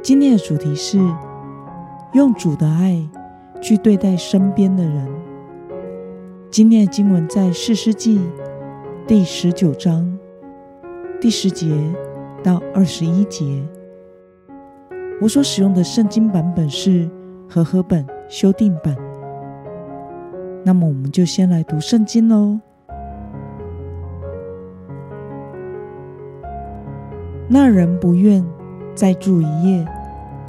今天的主题是用主的爱去对待身边的人。今天的经文在四世纪第十九章第十节到二十一节。我所使用的圣经版本是和合本修订版。那么，我们就先来读圣经喽。那人不愿再住一夜。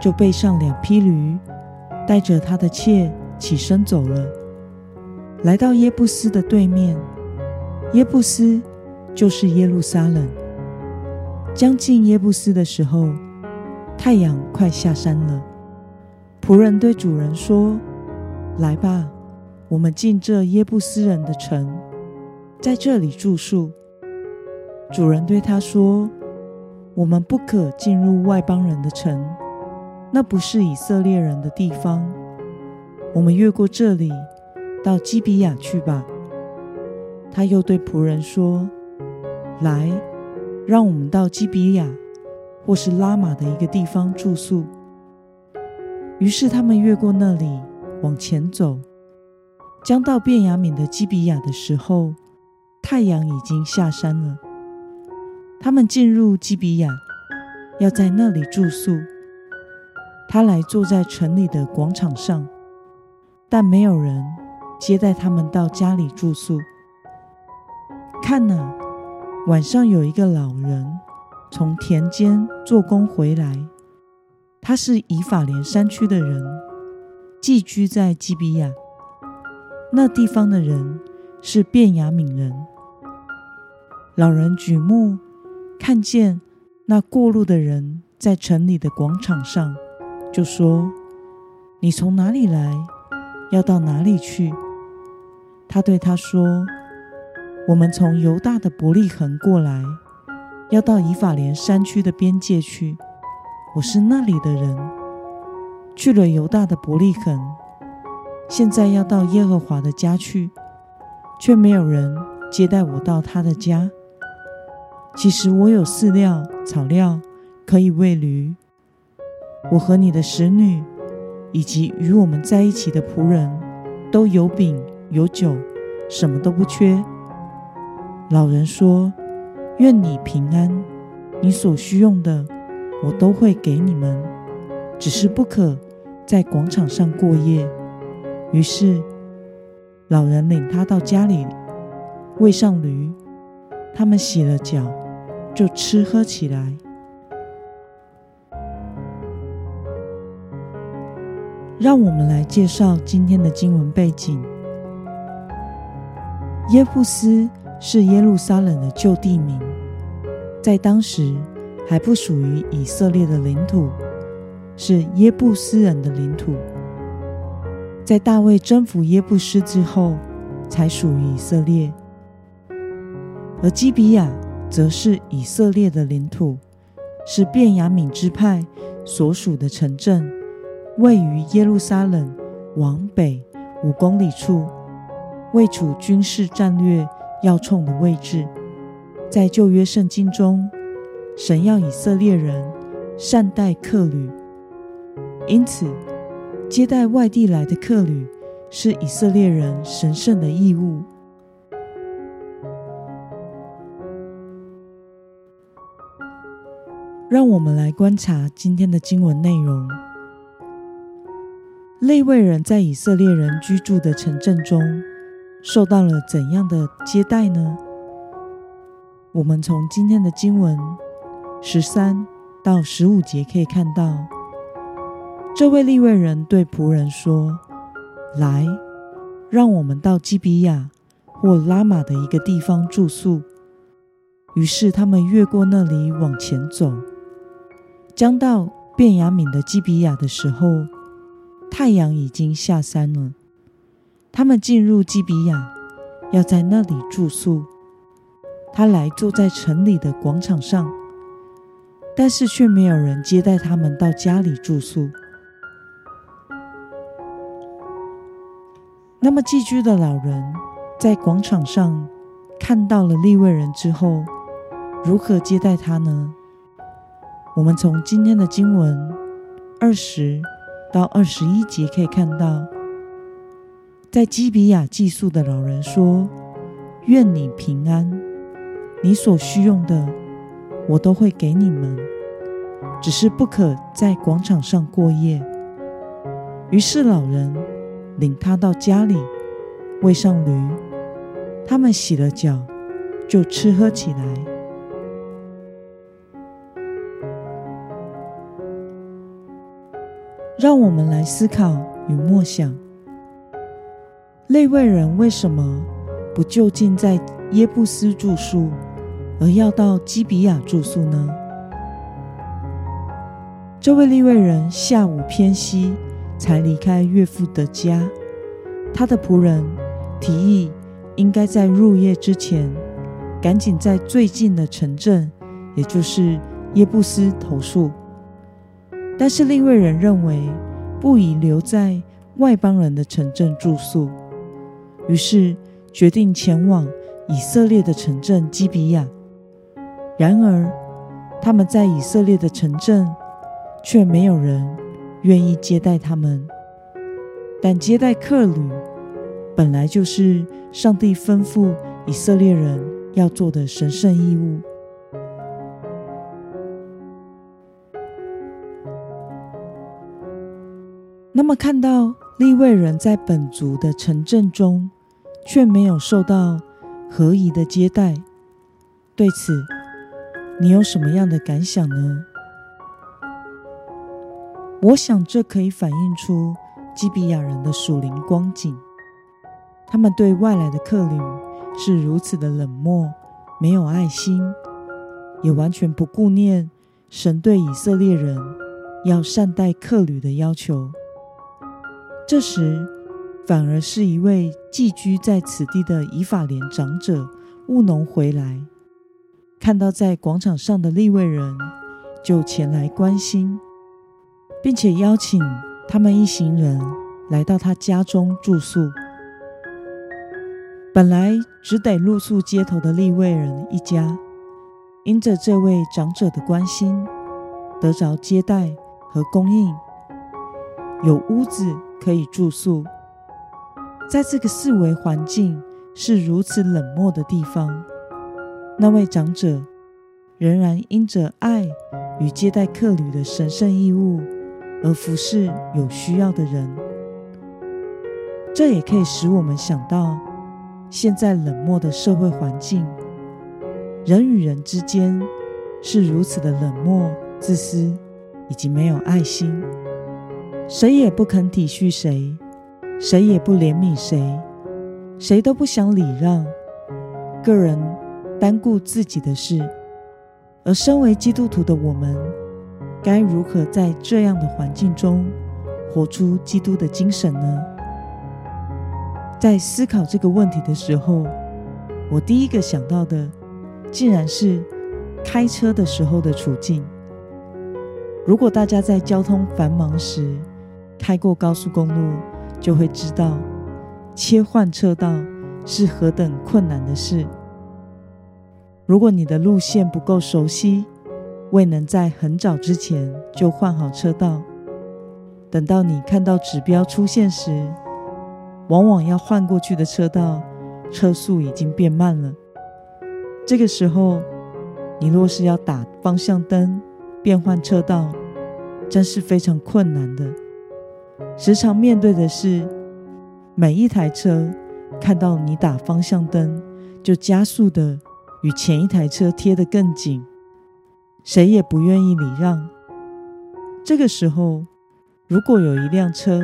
就背上两匹驴，带着他的妾起身走了，来到耶布斯的对面。耶布斯就是耶路撒冷。将近耶布斯的时候，太阳快下山了。仆人对主人说：“来吧，我们进这耶布斯人的城，在这里住宿。”主人对他说：“我们不可进入外邦人的城。”那不是以色列人的地方，我们越过这里，到基比亚去吧。他又对仆人说：“来，让我们到基比亚，或是拉玛的一个地方住宿。”于是他们越过那里，往前走，将到便雅悯的基比亚的时候，太阳已经下山了。他们进入基比亚，要在那里住宿。他来坐在城里的广场上，但没有人接待他们到家里住宿。看呐，晚上有一个老人从田间做工回来，他是以法莲山区的人，寄居在基比亚。那地方的人是便雅悯人。老人举目看见那过路的人在城里的广场上。就说：“你从哪里来？要到哪里去？”他对他说：“我们从犹大的伯利恒过来，要到以法莲山区的边界去。我是那里的人，去了犹大的伯利恒，现在要到耶和华的家去，却没有人接待我到他的家。其实我有饲料、草料可以喂驴。”我和你的使女，以及与我们在一起的仆人，都有饼有酒，什么都不缺。老人说：“愿你平安，你所需用的，我都会给你们，只是不可在广场上过夜。”于是，老人领他到家里，喂上驴，他们洗了脚，就吃喝起来。让我们来介绍今天的经文背景。耶布斯是耶路撒冷的旧地名，在当时还不属于以色列的领土，是耶布斯人的领土。在大卫征服耶布斯之后，才属于以色列。而基比亚则是以色列的领土，是便雅悯支派所属的城镇。位于耶路撒冷往北五公里处，位处军事战略要冲的位置。在旧约圣经中，神要以色列人善待客旅，因此接待外地来的客旅是以色列人神圣的义务。让我们来观察今天的经文内容。利未人在以色列人居住的城镇中受到了怎样的接待呢？我们从今天的经文十三到十五节可以看到，这位利未人对仆人说：“来，让我们到基比亚或拉玛的一个地方住宿。”于是他们越过那里往前走，将到便雅敏的基比亚的时候，太阳已经下山了。他们进入基比亚，要在那里住宿。他来坐在城里的广场上，但是却没有人接待他们到家里住宿。那么寄居的老人在广场上看到了利未人之后，如何接待他呢？我们从今天的经文二十到二十一节可以看到，在基比亚寄宿的老人说：“愿你平安，你所需用的我都会给你们，只是不可在广场上过夜。”于是老人。领他到家里，喂上驴，他们洗了脚，就吃喝起来。让我们来思考与默想：内位人为什么不就近在耶布斯住宿，而要到基比亚住宿呢？这位利未人下午偏西。才离开岳父的家，他的仆人提议应该在入夜之前，赶紧在最近的城镇，也就是耶布斯投宿。但是另一位人认为不宜留在外邦人的城镇住宿，于是决定前往以色列的城镇基比亚。然而他们在以色列的城镇却没有人。愿意接待他们，但接待客旅本来就是上帝吩咐以色列人要做的神圣义务。那么，看到利未人在本族的城镇中却没有受到合宜的接待，对此你有什么样的感想呢？我想，这可以反映出基比亚人的属灵光景。他们对外来的客旅是如此的冷漠，没有爱心，也完全不顾念神对以色列人要善待客旅的要求。这时，反而是一位寄居在此地的以法莲长者务农回来，看到在广场上的利未人，就前来关心。并且邀请他们一行人来到他家中住宿。本来只得露宿街头的利未人一家，因着这位长者的关心，得着接待和供应，有屋子可以住宿。在这个四维环境是如此冷漠的地方，那位长者仍然因着爱与接待客旅的神圣义务。而服侍有需要的人，这也可以使我们想到，现在冷漠的社会环境，人与人之间是如此的冷漠、自私以及没有爱心，谁也不肯体恤谁，谁也不怜悯谁，谁都不想礼让，个人单顾自己的事，而身为基督徒的我们。该如何在这样的环境中活出基督的精神呢？在思考这个问题的时候，我第一个想到的竟然是开车的时候的处境。如果大家在交通繁忙时开过高速公路，就会知道切换车道是何等困难的事。如果你的路线不够熟悉，未能在很早之前就换好车道，等到你看到指标出现时，往往要换过去的车道车速已经变慢了。这个时候，你若是要打方向灯变换车道，真是非常困难的。时常面对的是，每一台车看到你打方向灯，就加速的与前一台车贴得更紧。谁也不愿意礼让。这个时候，如果有一辆车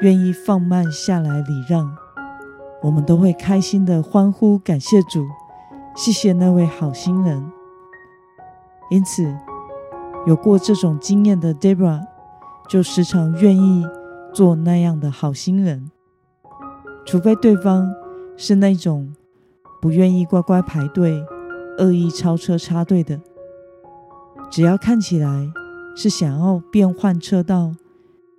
愿意放慢下来礼让，我们都会开心的欢呼，感谢主，谢谢那位好心人。因此，有过这种经验的 Debra，就时常愿意做那样的好心人，除非对方是那种不愿意乖乖排队、恶意超车插队的。只要看起来是想要变换车道，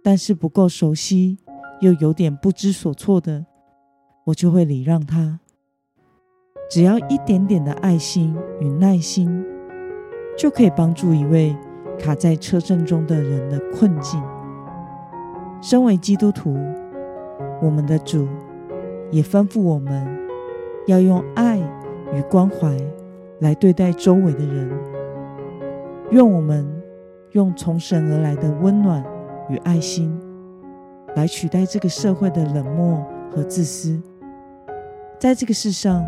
但是不够熟悉又有点不知所措的，我就会礼让他。只要一点点的爱心与耐心，就可以帮助一位卡在车阵中的人的困境。身为基督徒，我们的主也吩咐我们要用爱与关怀来对待周围的人。愿我们用从神而来的温暖与爱心，来取代这个社会的冷漠和自私，在这个世上。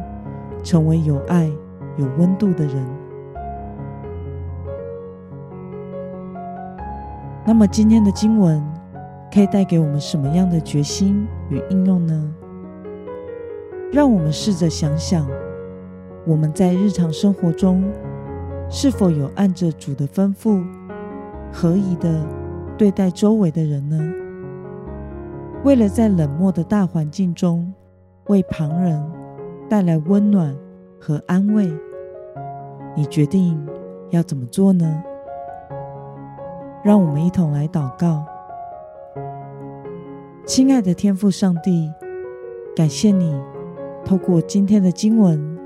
成为有爱、有温度的人。那么，今天的经文可以带给我们什么样的决心与应用呢？让我们试着想想，我们在日常生活中是否有按着主的吩咐，合宜的对待周围的人呢？为了在冷漠的大环境中为旁人。带来温暖和安慰，你决定要怎么做呢？让我们一同来祷告。亲爱的天父上帝，感谢你透过今天的经文，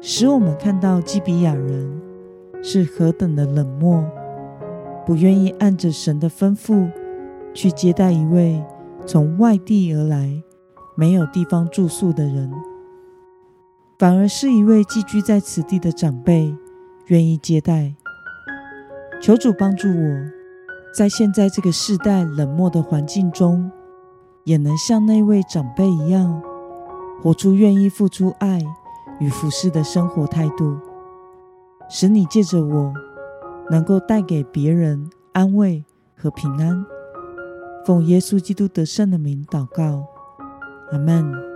使我们看到基比亚人是何等的冷漠，不愿意按着神的吩咐去接待一位从外地而来、没有地方住宿的人。反而是一位寄居在此地的长辈愿意接待。求主帮助我，在现在这个世代冷漠的环境中，也能像那位长辈一样，活出愿意付出爱与服侍的生活态度，使你借着我，能够带给别人安慰和平安。奉耶稣基督得胜的名祷告，阿门。